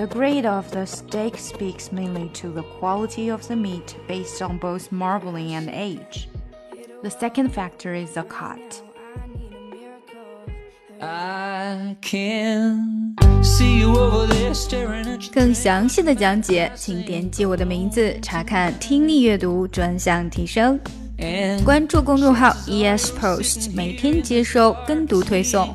The grade of the steak speaks mainly to the quality of the meat based on both marbling and age. The second factor is the cut. I can see you over there staring at you. 更详细的讲解，请点击我的名字查看听力阅读专项提升。 And 关注公众号 ES Post，每天接收跟读推送。